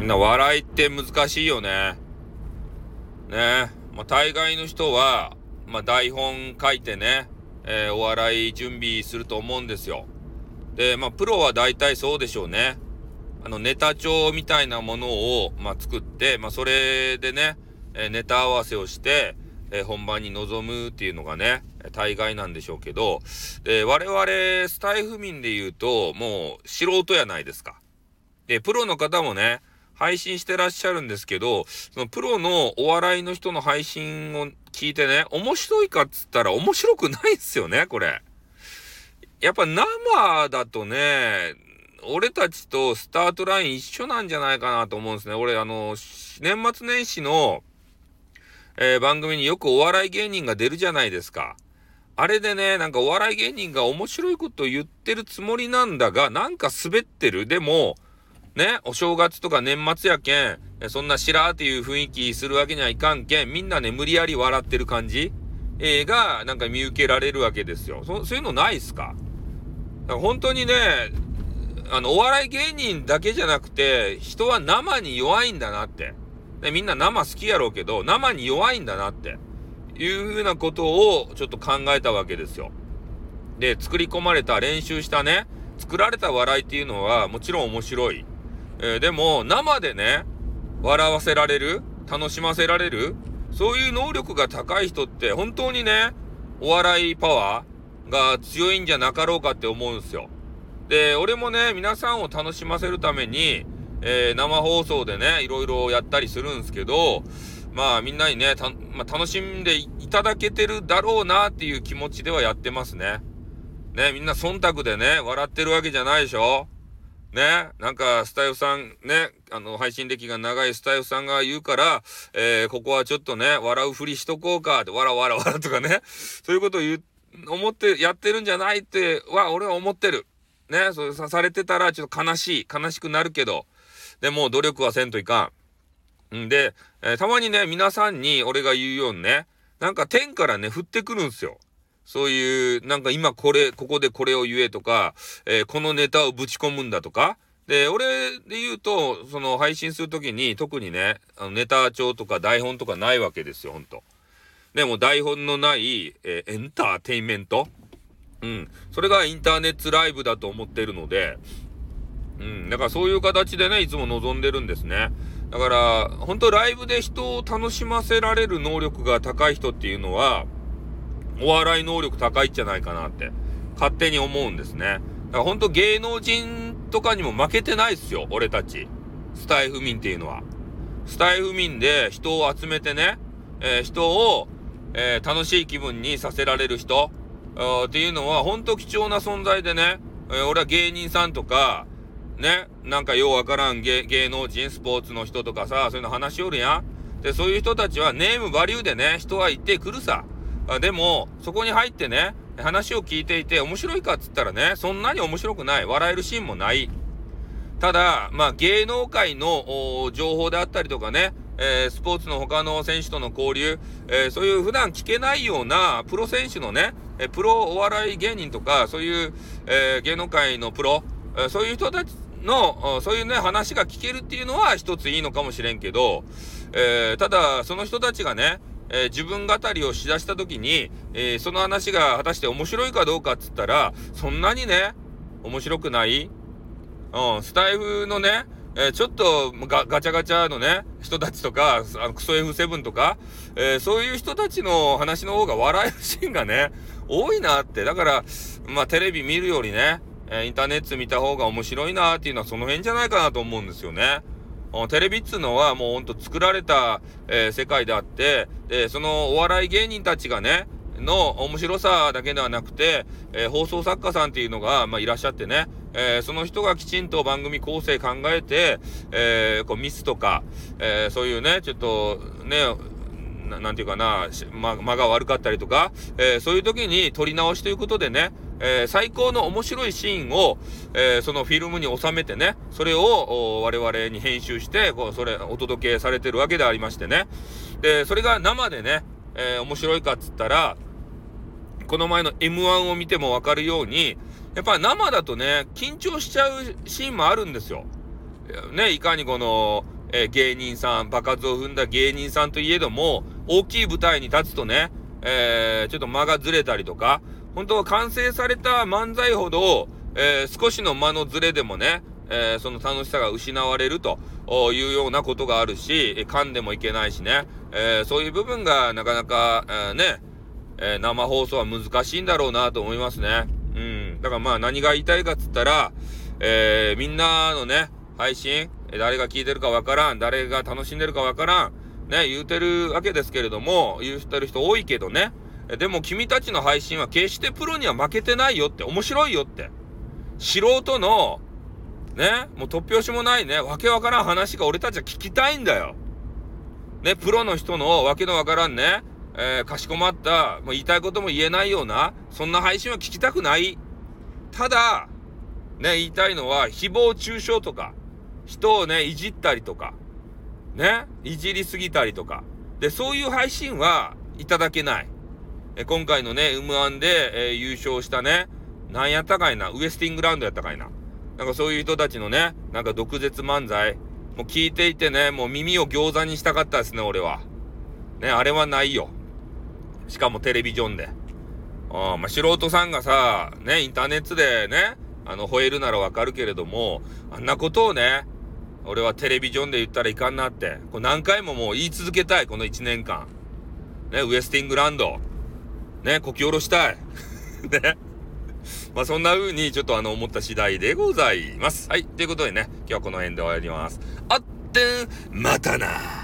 みんな笑いって難しいよね。ね。まあ、大概の人は、まあ、台本書いてね、えー、お笑い準備すると思うんですよ。で、まあ、プロは大体そうでしょうね。あの、ネタ帳みたいなものを、まあ、作って、まあ、それでね、えー、ネタ合わせをして、えー、本番に臨むっていうのがね、大概なんでしょうけど、で、我々、スタイフ民で言うと、もう、素人やないですか。で、プロの方もね、配信してらっしゃるんですけど、そのプロのお笑いの人の配信を聞いてね、面白いかっつったら面白くないっすよね、これ。やっぱ生だとね、俺たちとスタートライン一緒なんじゃないかなと思うんですね。俺、あの、年末年始の、えー、番組によくお笑い芸人が出るじゃないですか。あれでね、なんかお笑い芸人が面白いこと言ってるつもりなんだが、なんか滑ってる。でも、ね、お正月とか年末やけん、そんなしらーっていう雰囲気するわけにはいかんけん、みんなね、無理やり笑ってる感じ、えー、が、なんか見受けられるわけですよ。そそういうのないっすか？本当にね、あの、お笑い芸人だけじゃなくて、人は生に弱いんだなって。でみんな生好きやろうけど、生に弱いんだなって。いうふうなことをちょっと考えたわけですよ。で、作り込まれた練習したね、作られた笑いっていうのはもちろん面白い。えー、でも、生でね、笑わせられる楽しませられるそういう能力が高い人って本当にね、お笑いパワーが強いんじゃなかろうかって思うんすよ。で、俺もね、皆さんを楽しませるために、えー、生放送でね、いろいろやったりするんすけど、まあみんなにねた、まあ、楽しんでいただけてるだろうなっていう気持ちではやってますね。ね、みんな忖度でね、笑ってるわけじゃないでしょね、なんかスタイフさんね、あの、配信歴が長いスタイフさんが言うから、えー、ここはちょっとね、笑うふりしとこうかって、わらわらわらとかね、そういうことを言う、思ってやってるんじゃないっては、俺は思ってる。ね、そうされてたらちょっと悲しい、悲しくなるけど、でも努力はせんといかん。んで、えー、たまにね、皆さんに俺が言うようにね、なんか天からね、降ってくるんすよ。そういう、なんか今これ、ここでこれを言えとか、えー、このネタをぶち込むんだとか。で、俺で言うと、その配信するときに特にね、あのネタ帳とか台本とかないわけですよ、ほんと。でも台本のない、えー、エンターテインメント。うん。それがインターネットライブだと思ってるので、うん。だからそういう形でね、いつも望んでるんですね。だから、本当ライブで人を楽しませられる能力が高い人っていうのは、お笑い能力高いんじゃないかなって、勝手に思うんですね。だからほんと芸能人とかにも負けてないっすよ、俺たち。スタイフ民っていうのは。スタイフ民で人を集めてね、えー、人を、えー、楽しい気分にさせられる人、っていうのは、ほんと貴重な存在でね、えー、俺は芸人さんとか、ね、なんかようわからん芸能人、スポーツの人とかさ、そういうの話しおるやん。で、そういう人たちはネームバリューでね、人は行ってくるさ。あでも、そこに入ってね、話を聞いていて面白いかっつったらね、そんなに面白くない。笑えるシーンもない。ただ、まあ、芸能界の情報であったりとかね、えー、スポーツの他の選手との交流、えー、そういう普段聞けないようなプロ選手のね、えプロお笑い芸人とか、そういう、えー、芸能界のプロ、そういう人たちの、そういうね、話が聞けるっていうのは一ついいのかもしれんけど、えただ、その人たちがね、えー、自分語りをしだした時に、えー、その話が果たして面白いかどうかっつったら、そんなにね、面白くないうん、スタイフのね、えー、ちょっとガチャガチャのね、人たちとか、あのクソ F7 とか、えー、そういう人たちの話の方が笑えるシーンがね、多いなって。だから、まあテレビ見るよりね、えー、インターネット見た方が面白いなっていうのはその辺じゃないかなと思うんですよね。テレビっつうのはもうほんと作られた、えー、世界であって、で、そのお笑い芸人たちがね、の面白さだけではなくて、えー、放送作家さんっていうのが、まあ、いらっしゃってね、えー、その人がきちんと番組構成考えて、え、こうミスとか、えそういうね、ちょっとね、なんていうかな、ま、間が悪かったりとか、えそういう時に撮り直しということでね、えー、最高の面白いシーンを、えー、そのフィルムに収めてね、それを我々に編集して、こう、それ、お届けされてるわけでありましてね。で、それが生でね、えー、面白いかっつったら、この前の M1 を見てもわかるように、やっぱ生だとね、緊張しちゃうシーンもあるんですよ。ね、いかにこの、えー、芸人さん、爆発を踏んだ芸人さんといえども、大きい舞台に立つとね、えー、ちょっと間がずれたりとか、本当は完成された漫才ほど、えー、少しの間のずれでもね、えー、その楽しさが失われるというようなことがあるし、噛んでもいけないしね、えー、そういう部分がなかなか、えー、ね、え生放送は難しいんだろうなと思いますね。うん。だからまあ何が言いたいかっつったら、えみんなのね、配信、誰が聞いてるかわからん、誰が楽しんでるかわからん、ね、言うてるわけですけれども、言うてる人多いけどね、でも君たちの配信は決してプロには負けてないよって、面白いよって。素人の、ね、もう突拍子もないね、わけわからん話が俺たちは聞きたいんだよ。ね、プロの人のわけのわからんね、えー、かしこまった、もう言いたいことも言えないような、そんな配信は聞きたくない。ただ、ね、言いたいのは、誹謗中傷とか、人をね、いじったりとか、ね、いじりすぎたりとか。で、そういう配信はいただけない。え今回のね、M1 で、えー、優勝したね、なんやったかいな、ウエスティングラウンドやったかいな。なんかそういう人たちのね、なんか毒舌漫才、もう聞いていてね、もう耳を餃子にしたかったですね、俺は。ね、あれはないよ。しかもテレビジョンで。あまあ、素人さんがさ、ね、インターネットでね、あの、吠えるならわかるけれども、あんなことをね、俺はテレビジョンで言ったらいかんなって、これ何回ももう言い続けたい、この1年間。ね、ウエスティングランド。ね、こき下ろしたい。ね。まあそんな風にちょっとあの思った次第でございます。はい。ということでね、今日はこの辺で終わります。あってん、またな